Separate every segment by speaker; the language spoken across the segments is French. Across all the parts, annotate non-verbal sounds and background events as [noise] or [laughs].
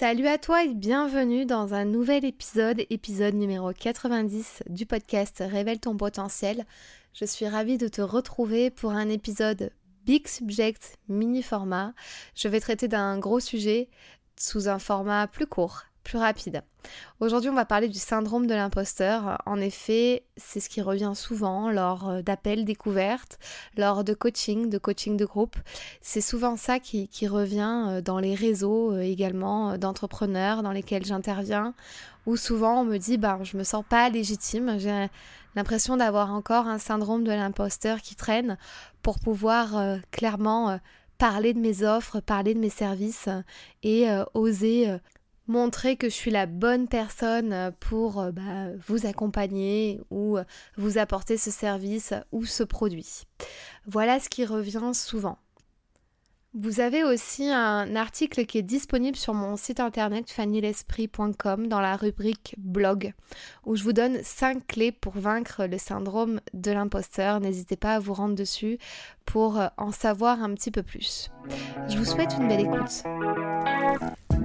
Speaker 1: Salut à toi et bienvenue dans un nouvel épisode, épisode numéro 90 du podcast Révèle ton potentiel. Je suis ravie de te retrouver pour un épisode Big Subject mini format. Je vais traiter d'un gros sujet sous un format plus court plus rapide. Aujourd'hui, on va parler du syndrome de l'imposteur. En effet, c'est ce qui revient souvent lors euh, d'appels découvertes, lors de coaching, de coaching de groupe. C'est souvent ça qui, revient euh, dans les réseaux euh, également d'entrepreneurs dans lesquels j'interviens, où souvent on me dit, bah, je me sens pas légitime, j'ai l'impression d'avoir encore un syndrome de l'imposteur qui traîne pour pouvoir clairement parler de mes offres, parler de mes services et oser montrer que je suis la bonne personne euh, pour euh, bah, vous accompagner ou euh, vous apporter ce service ou ce produit. Voilà ce qui revient souvent. Vous avez aussi un article qui est disponible sur mon site internet fannylesprit.com dans la rubrique blog où je vous donne 5 clés pour vaincre le syndrome de l'imposteur. N'hésitez pas à vous rendre dessus pour en savoir un petit peu plus. Je vous souhaite une belle écoute.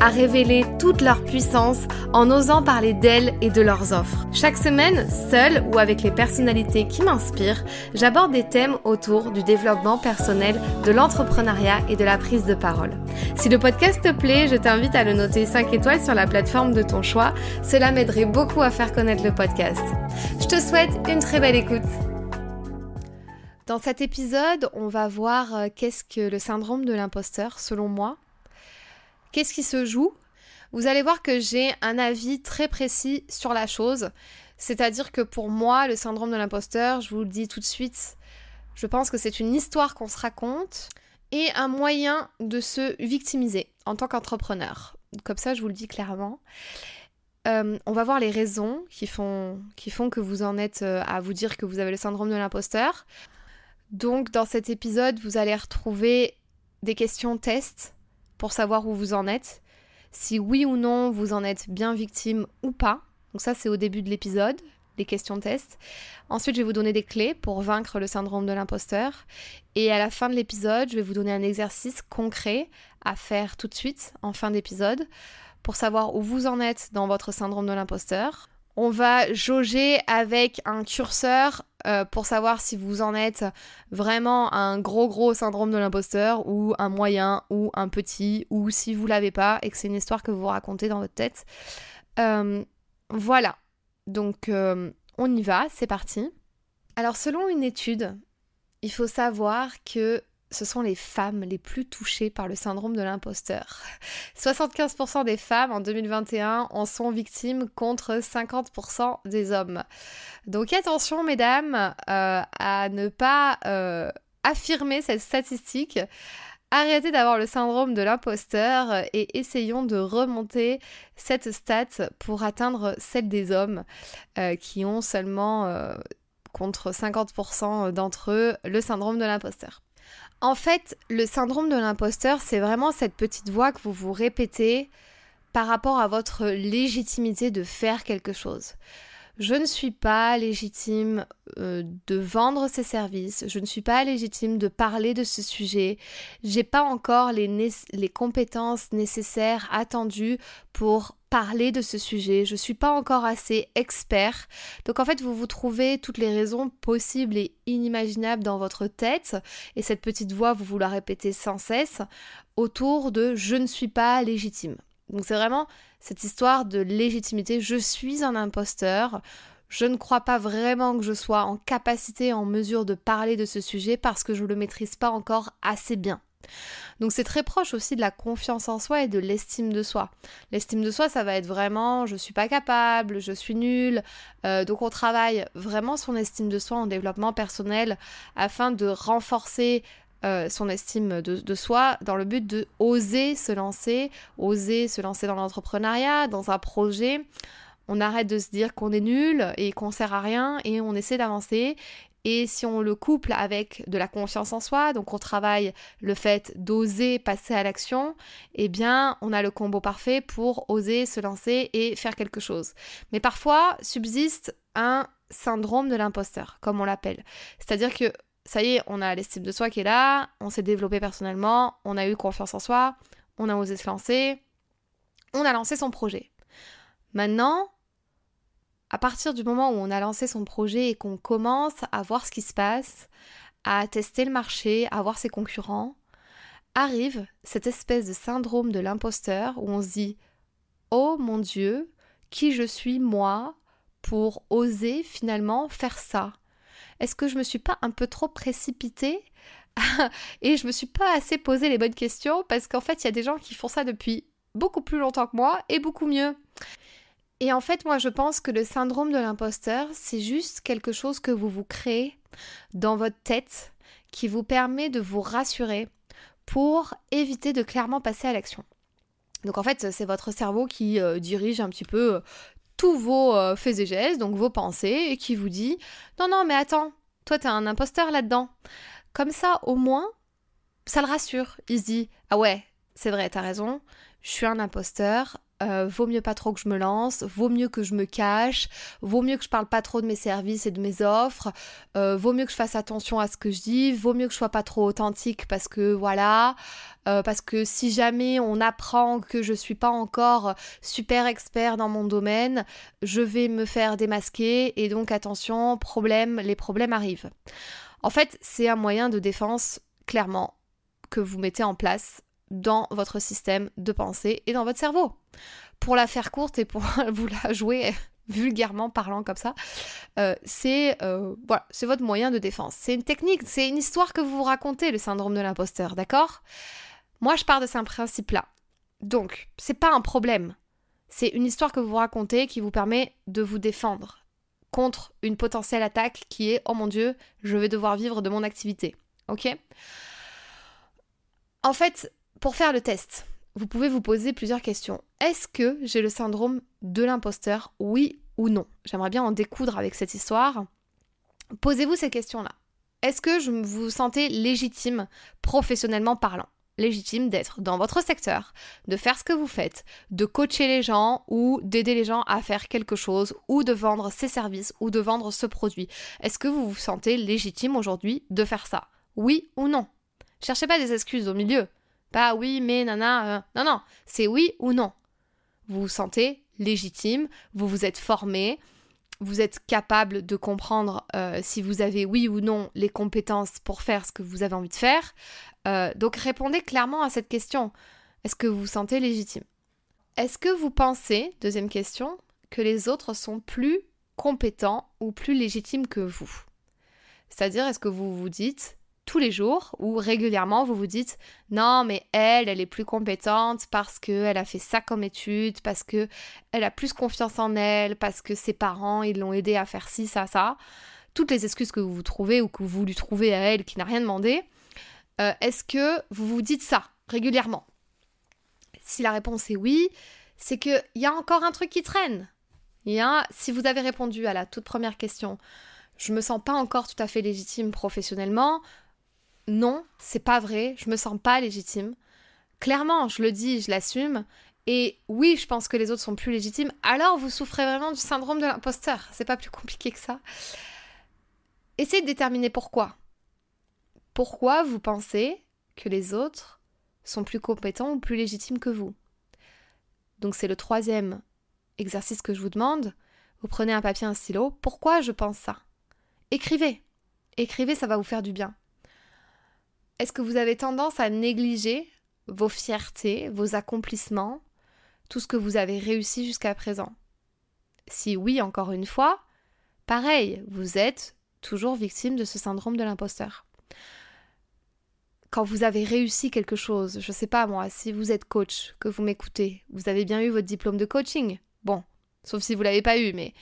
Speaker 1: à révéler toute leur puissance en osant parler d'elles et de leurs offres. Chaque semaine, seule ou avec les personnalités qui m'inspirent, j'aborde des thèmes autour du développement personnel, de l'entrepreneuriat et de la prise de parole. Si le podcast te plaît, je t'invite à le noter 5 étoiles sur la plateforme de ton choix. Cela m'aiderait beaucoup à faire connaître le podcast. Je te souhaite une très belle écoute. Dans cet épisode, on va voir euh, qu'est-ce que le syndrome de l'imposteur selon moi. Qu'est-ce qui se joue? Vous allez voir que j'ai un avis très précis sur la chose. C'est-à-dire que pour moi, le syndrome de l'imposteur, je vous le dis tout de suite, je pense que c'est une histoire qu'on se raconte et un moyen de se victimiser en tant qu'entrepreneur. Comme ça, je vous le dis clairement. Euh, on va voir les raisons qui font, qui font que vous en êtes euh, à vous dire que vous avez le syndrome de l'imposteur. Donc dans cet épisode, vous allez retrouver des questions tests pour savoir où vous en êtes, si oui ou non vous en êtes bien victime ou pas. Donc ça c'est au début de l'épisode, les questions tests. Ensuite, je vais vous donner des clés pour vaincre le syndrome de l'imposteur. Et à la fin de l'épisode, je vais vous donner un exercice concret à faire tout de suite en fin d'épisode pour savoir où vous en êtes dans votre syndrome de l'imposteur. On va jauger avec un curseur euh, pour savoir si vous en êtes vraiment un gros gros syndrome de l'imposteur ou un moyen ou un petit ou si vous l'avez pas et que c'est une histoire que vous racontez dans votre tête. Euh, voilà. Donc euh, on y va, c'est parti. Alors selon une étude, il faut savoir que ce sont les femmes les plus touchées par le syndrome de l'imposteur. [laughs] 75% des femmes en 2021 en sont victimes contre 50% des hommes. Donc attention mesdames euh, à ne pas euh, affirmer cette statistique. Arrêtez d'avoir le syndrome de l'imposteur et essayons de remonter cette stat pour atteindre celle des hommes euh, qui ont seulement contre 50% d'entre eux le syndrome de l'imposteur. En fait, le syndrome de l'imposteur, c'est vraiment cette petite voix que vous vous répétez par rapport à votre légitimité de faire quelque chose. Je ne suis pas légitime euh, de vendre ces services, je ne suis pas légitime de parler de ce sujet, j'ai pas encore les, compétences nécessaires attendues pour parler de ce sujet, je suis pas encore assez expert. Donc en fait, vous vous trouvez toutes les raisons possibles et inimaginables dans votre tête et cette petite voix, vous vous la répétez sans cesse autour de je ne suis pas légitime. Donc c'est vraiment cette histoire de légitimité, je suis un imposteur. Je ne crois pas vraiment que je sois en capacité, en mesure de parler de ce sujet parce que je ne le maîtrise pas encore assez bien. Donc c'est très proche aussi de la confiance en soi et de l'estime de soi. L'estime de soi, ça va être vraiment je suis pas capable, je suis nulle. Euh, donc on travaille vraiment son estime de soi en développement personnel afin de renforcer euh, son estime de, soi dans le but de oser se lancer, oser se lancer dans l'entrepreneuriat, dans un projet. On arrête de se dire qu'on est nul et qu'on sert à rien et on essaie d'avancer. Et si on le couple avec de la confiance en soi, donc on travaille le fait d'oser passer à l'action, eh bien on a le combo parfait pour oser se lancer et faire quelque chose. Mais parfois subsiste un syndrome de l'imposteur, comme on l'appelle. C'est-à-dire que ça y est, on a l'estime de soi qui est là, on s'est développé personnellement, on a eu confiance en soi, on a osé se lancer, on a lancé son projet. Maintenant, à partir du moment où on a lancé son projet et qu'on commence à voir ce qui se passe, à tester le marché, à voir ses concurrents, arrive cette espèce de syndrome de l'imposteur où on se dit Oh mon Dieu, qui je suis moi pour oser finalement faire ça? Est-ce que je me suis pas un peu trop précipitée [laughs] et je me suis pas assez posé les bonnes questions parce qu'en fait, il y a des gens qui font ça depuis beaucoup plus longtemps que moi et beaucoup mieux. Et en fait, moi, je pense que le syndrome de l'imposteur, c'est juste quelque chose que vous vous créez dans votre tête qui vous permet de vous rassurer pour éviter de clairement passer à l'action. Donc en fait, c'est votre cerveau qui euh, dirige un petit peu vos euh, faits et gestes, donc vos pensées, et qui vous dit Non, non, mais attends, toi t'es un imposteur là-dedans. Comme ça, au moins, ça le rassure. Il se dit Ah ouais, c'est vrai, t'as raison, je suis un imposteur, euh, vaut mieux pas trop que je me lance, vaut mieux que je me cache, vaut mieux que je parle pas trop de mes services et de mes offres, euh, vaut mieux que je fasse attention à ce que je dis, vaut mieux que je sois pas trop authentique parce que voilà, euh, parce que si jamais on apprend que je suis pas encore super expert dans mon domaine, je vais me faire démasquer et donc attention, problème, les problèmes arrivent. En fait, c'est un moyen de défense clairement que vous mettez en place dans votre système de pensée et dans votre cerveau. Pour la faire courte et pour [laughs] vous la jouer vulgairement parlant comme ça, euh, c'est euh, voilà, c'est votre moyen de défense. C'est une technique, c'est une histoire que vous vous racontez, le syndrome de l'imposteur, d'accord? Moi, je pars de ce principe-là. Donc, c'est pas un problème. C'est une histoire que vous racontez qui vous permet de vous défendre contre une potentielle attaque qui est oh mon dieu, je vais devoir vivre de mon activité. OK? En fait, pour faire le test, vous pouvez vous poser plusieurs questions. Est-ce que j'ai le syndrome de l'imposteur Oui ou non? J'aimerais bien en découdre avec cette histoire. Posez-vous ces questions-là. Est-ce que je vous sentez légitime professionnellement parlant? Légitime d'être dans votre secteur, de faire ce que vous faites, de coacher les gens ou d'aider les gens à faire quelque chose ou de vendre ces services ou de vendre ce produit? Est-ce que vous vous sentez légitime aujourd'hui de faire ça? Oui ou non? Cherchez pas des excuses au milieu. Pas oui, mais nana. Euh, non, non, c'est oui ou non. Vous vous sentez légitime, vous vous êtes formé, vous êtes capable de comprendre euh, si vous avez oui ou non les compétences pour faire ce que vous avez envie de faire. Euh, donc répondez clairement à cette question. Est-ce que vous vous sentez légitime? Est-ce que vous pensez, deuxième question, que les autres sont plus compétents ou plus légitimes que vous? C'est-à-dire, est-ce que vous vous dites, tous les jours ou régulièrement vous vous dites non mais elle elle est plus compétente parce qu'elle a fait ça comme étude parce que elle a plus confiance en elle parce que ses parents ils l'ont aidé à faire ci ça ça. Toutes les excuses que vous vous trouvez ou que vous lui trouvez à elle qui n'a rien demandé euh, est-ce que vous vous dites ça régulièrement? Si la réponse est oui c'est qu'il y a encore un truc qui traîne. Il y a si vous avez répondu à la toute première question je me sens pas encore tout à fait légitime professionnellement non, c'est pas vrai, je me sens pas légitime. Clairement, je le dis, je l'assume. Et oui, je pense que les autres sont plus légitimes. Alors vous souffrez vraiment du syndrome de l'imposteur. C'est pas plus compliqué que ça. Essayez de déterminer pourquoi. Pourquoi vous pensez que les autres sont plus compétents ou plus légitimes que vous Donc c'est le troisième exercice que je vous demande. Vous prenez un papier, un stylo. Pourquoi je pense ça? Écrivez. Écrivez, ça va vous faire du bien. Est-ce que vous avez tendance à négliger vos fiertés, vos accomplissements, tout ce que vous avez réussi jusqu'à présent? Si oui, encore une fois, pareil, vous êtes toujours victime de ce syndrome de l'imposteur. Quand vous avez réussi quelque chose, je ne sais pas moi, si vous êtes coach, que vous m'écoutez, vous avez bien eu votre diplôme de coaching? Bon, sauf si vous l'avez pas eu, mais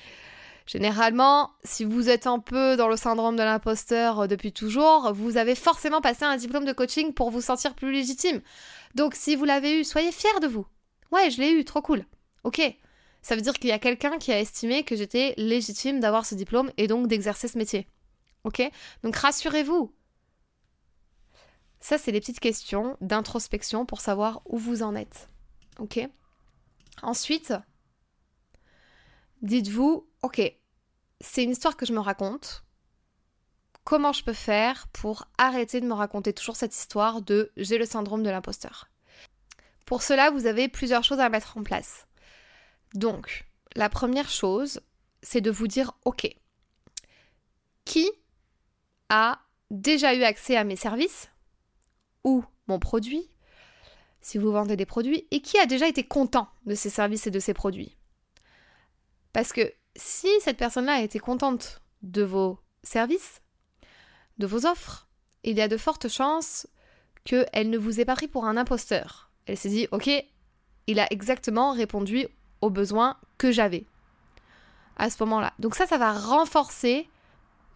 Speaker 1: Généralement, si vous êtes un peu dans le syndrome de l'imposteur euh, depuis toujours, vous avez forcément passé un diplôme de coaching pour vous sentir plus légitime. Donc si vous l'avez eu, soyez fiers de vous. Ouais, je l'ai eu, trop cool. Ok. Ça veut dire qu'il y a quelqu'un qui a estimé que j'étais légitime d'avoir ce diplôme et donc d'exercer ce métier. Ok Donc rassurez-vous. Ça, c'est des petites questions d'introspection pour savoir où vous en êtes. Ok Ensuite, dites-vous, ok, c'est une histoire que je me raconte. Comment je peux faire pour arrêter de me raconter toujours cette histoire de j'ai le syndrome de l'imposteur Pour cela, vous avez plusieurs choses à mettre en place. Donc, la première chose, c'est de vous dire, ok, qui a déjà eu accès à mes services ou mon produit, si vous vendez des produits, et qui a déjà été content de ces services et de ces produits? Parce que si cette personne-là a été contente de vos services, de vos offres, il y a de fortes chances qu'elle ne vous ait pas pris pour un imposteur. Elle s'est dit, ok, il a exactement répondu aux besoins que j'avais à ce moment-là. Donc ça, ça va renforcer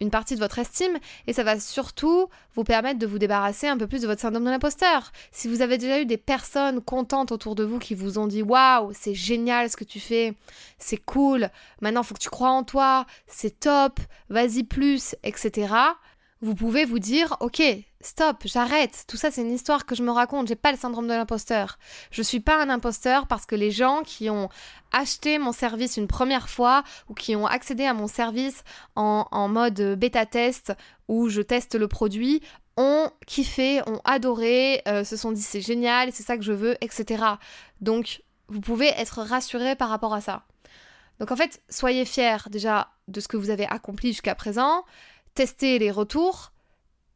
Speaker 1: une partie de votre estime et ça va surtout vous permettre de vous débarrasser un peu plus de votre syndrome de l'imposteur. Si vous avez déjà eu des personnes contentes autour de vous qui vous ont dit waouh, c'est génial ce que tu fais, c'est cool, maintenant faut que tu crois en toi, c'est top, vas-y plus, etc. Vous pouvez vous dire ok, stop, j'arrête. Tout ça, c'est une histoire que je me raconte. J'ai pas le syndrome de l'imposteur. Je suis pas un imposteur parce que les gens qui ont acheté mon service une première fois ou qui ont accédé à mon service en, mode bêta test où je teste le produit ont kiffé, ont adoré, euh, se sont dit c'est génial, c'est ça que je veux, etc. Donc, vous pouvez être rassuré par rapport à ça. Donc en fait, soyez fiers déjà de ce que vous avez accompli jusqu'à présent, testez les retours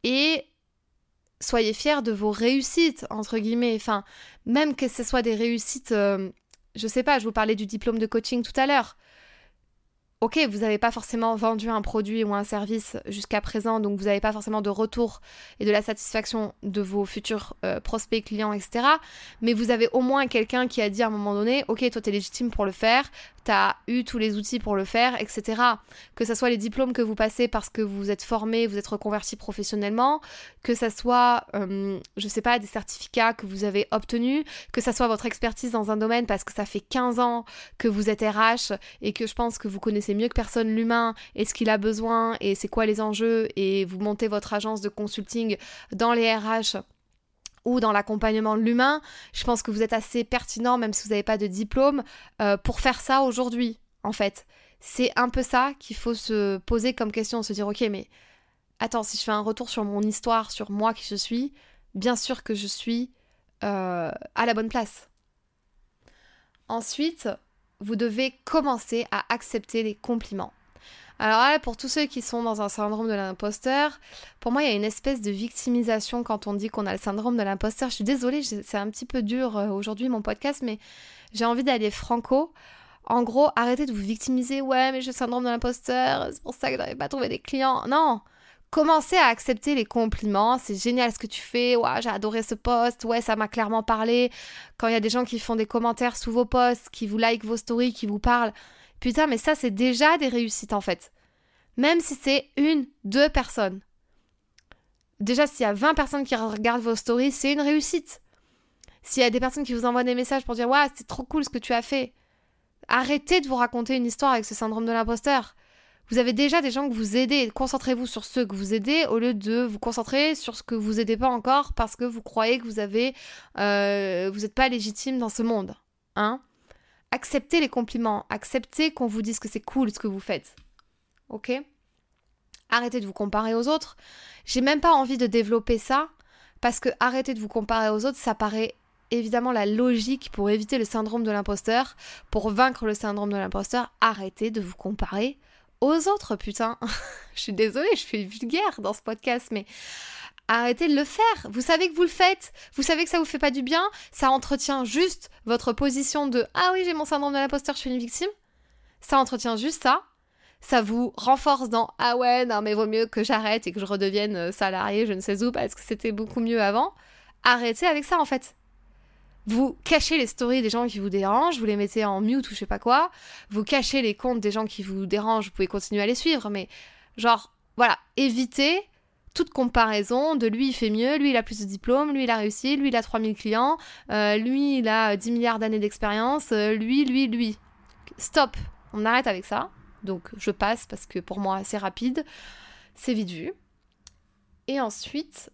Speaker 1: et soyez fiers de vos réussites, entre guillemets. Même que ce soit des réussites, euh, je sais pas, je vous parlais du diplôme de coaching tout à l'heure ok, vous n'avez pas forcément vendu un produit ou un service jusqu'à présent, donc vous n'avez pas forcément de retour et de la satisfaction de vos futurs euh, prospects, clients, etc. Mais vous avez au moins quelqu'un qui a dit à un moment donné, ok, toi tu es légitime pour le faire, tu as eu tous les outils pour le faire, etc. Que ce soit les diplômes que vous passez parce que vous êtes formé, vous êtes reconverti professionnellement, que ce soit, euh, je sais pas, des certificats que vous avez obtenus, que ce soit votre expertise dans un domaine parce que ça fait 15 ans que vous êtes RH et que je pense que vous connaissez mieux que personne l'humain et ce qu'il a besoin et c'est quoi les enjeux et vous montez votre agence de consulting dans les RH ou dans l'accompagnement de l'humain, je pense que vous êtes assez pertinent, même si vous n'avez pas de diplôme, euh, pour faire ça aujourd'hui, en fait. C'est un peu ça qu'il faut se poser comme question, se dire, ok, mais attends, si je fais un retour sur mon histoire, sur moi qui je suis, bien sûr que je suis euh, à la bonne place. Ensuite, vous devez commencer à accepter les compliments. Alors là, pour tous ceux qui sont dans un syndrome de l'imposteur, pour moi, il y a une espèce de victimisation quand on dit qu'on a le syndrome de l'imposteur. Je suis désolée, c'est un petit peu dur euh, aujourd'hui mon podcast, mais j'ai envie d'aller franco. En gros, arrêtez de vous victimiser. Ouais, mais j'ai le syndrome de l'imposteur, c'est pour ça que je n'arrive pas à trouver des clients. Non, Commencez à accepter les compliments. C'est génial ce que tu fais. Ouais, j'ai adoré ce post. Ouais, ça m'a clairement parlé. Quand il y a des gens qui font des commentaires sous vos posts, qui vous like vos stories, qui vous parlent. Putain, mais ça, c'est déjà des réussites en fait. Même si c'est une, deux personnes. Déjà, s'il y a 20 personnes qui regardent vos stories, c'est une réussite. S'il y a des personnes qui vous envoient des messages pour dire Ouais, c'est trop cool ce que tu as fait. Arrêtez de vous raconter une histoire avec ce syndrome de l'imposteur. Vous avez déjà des gens que vous aidez. Concentrez-vous sur ceux que vous aidez au lieu de vous concentrer sur ce que vous aidez pas encore parce que vous croyez que vous avez, euh, vous n'êtes pas légitime dans ce monde. Hein Acceptez les compliments. Acceptez qu'on vous dise que c'est cool ce que vous faites. Ok? Arrêtez de vous comparer aux autres. J'ai même pas envie de développer ça parce que arrêtez de vous comparer aux autres, ça paraît évidemment la logique pour éviter le syndrome de l'imposteur, pour vaincre le syndrome de l'imposteur, arrêtez de vous comparer aux autres, putain. [laughs] je suis désolée, je suis vulgaire dans ce podcast, mais arrêtez de le faire. Vous savez que vous le faites. Vous savez que ça vous fait pas du bien. Ça entretient juste votre position de Ah oui, j'ai mon syndrome de l'imposteur, je suis une victime. Ça entretient juste ça. Ça vous renforce dans Ah ouais, non, mais vaut mieux que j'arrête et que je redevienne euh, salarié, je ne sais où, parce que c'était beaucoup mieux avant. Arrêtez avec ça en fait. Vous cachez les stories des gens qui vous dérangent, vous les mettez en mute ou je sais pas quoi. Vous cachez les comptes des gens qui vous dérangent, vous pouvez continuer à les suivre, mais genre, voilà, évitez toute comparaison de lui il fait mieux, lui il a plus de diplômes, lui il a réussi, lui il a 3000 clients, euh, lui il a 10 milliards d'années d'expérience, euh, lui, lui, lui. Stop, on arrête avec ça. Donc je passe parce que pour moi c'est rapide, c'est vite vu. Et ensuite,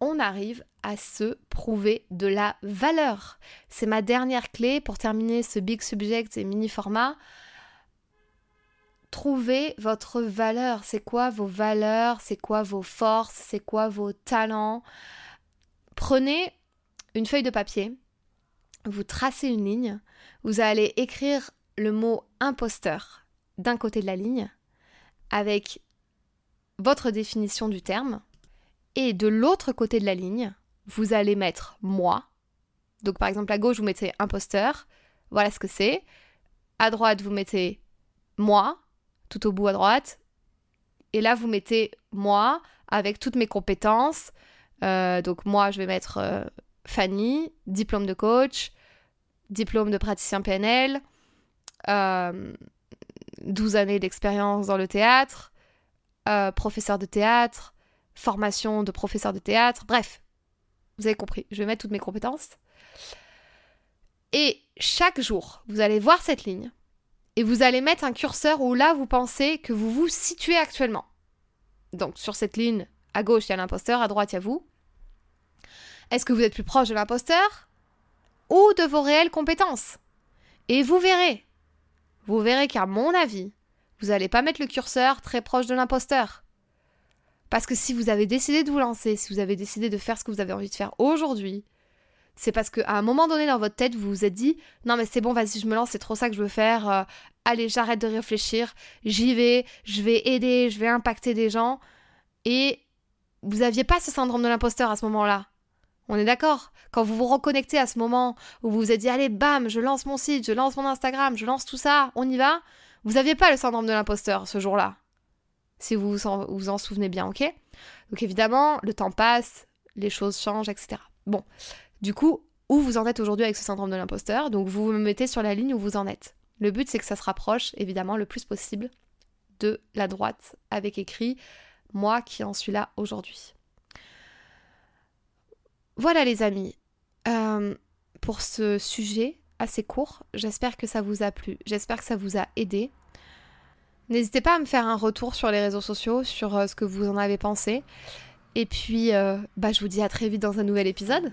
Speaker 1: on arrive à se prouver de la valeur. C'est ma dernière clé pour terminer ce big subject et mini format. Trouvez votre valeur. C'est quoi vos valeurs? C'est quoi vos forces? C'est quoi vos talents? Prenez une feuille de papier, vous tracez une ligne, vous allez écrire le mot imposteur d'un côté de la ligne avec votre définition du terme et de l'autre côté de la ligne, vous allez mettre moi. Donc par exemple à gauche, vous mettez imposteur, voilà ce que c'est. À droite, vous mettez moi, tout au bout à droite. Et là, vous mettez moi avec toutes mes compétences. Euh, donc moi, je vais mettre euh, Fanny, diplôme de coach, diplôme de praticien PNL, 12 euh, années d'expérience dans le théâtre, professeur de théâtre, formation de professeur de théâtre, bref, vous avez compris, je vais mettre toutes mes compétences. Et chaque jour, vous allez voir cette ligne et vous allez mettre un curseur où là vous pensez que vous vous situez actuellement. Donc sur cette ligne, à gauche il y a l'imposteur, à droite il y a vous. Est-ce que vous êtes plus proche de l'imposteur ou de vos réelles compétences? Et vous verrez, vous verrez qu'à mon avis, vous n'allez pas mettre le curseur très proche de l'imposteur. Parce que si vous avez décidé de vous lancer, si vous avez décidé de faire ce que vous avez envie de faire aujourd'hui, c'est parce qu'à un moment donné dans votre tête, vous vous êtes dit non mais c'est bon, vas-y, je me lance, c'est trop ça que je veux faire. Euh, allez, j'arrête de réfléchir, j'y vais, je vais aider, je vais impacter des gens. Et vous n'aviez pas ce syndrome de l'imposteur à ce moment-là. On est d'accord Quand vous vous reconnectez à ce moment où vous vous êtes dit allez, bam, je lance mon site, je lance mon Instagram, je lance tout ça, on y va, vous n'aviez pas le syndrome de l'imposteur ce jour-là si vous vous en, souvenez bien, ok? Donc évidemment, le temps passe, les choses changent, etc. Bon, du coup, où vous en êtes aujourd'hui avec ce syndrome de l'imposteur? Donc vous vous mettez sur la ligne où vous en êtes. Le but, c'est que ça se rapproche, évidemment, le plus possible de la droite, avec écrit moi qui en suis là aujourd'hui. Voilà les amis, euh, pour ce sujet assez court, j'espère que ça vous a plu, j'espère que ça vous a aidé. N'hésitez pas à me faire un retour sur les réseaux sociaux, sur euh, ce que vous en avez pensé. Et puis, euh, bah, je vous dis à très vite dans un nouvel épisode.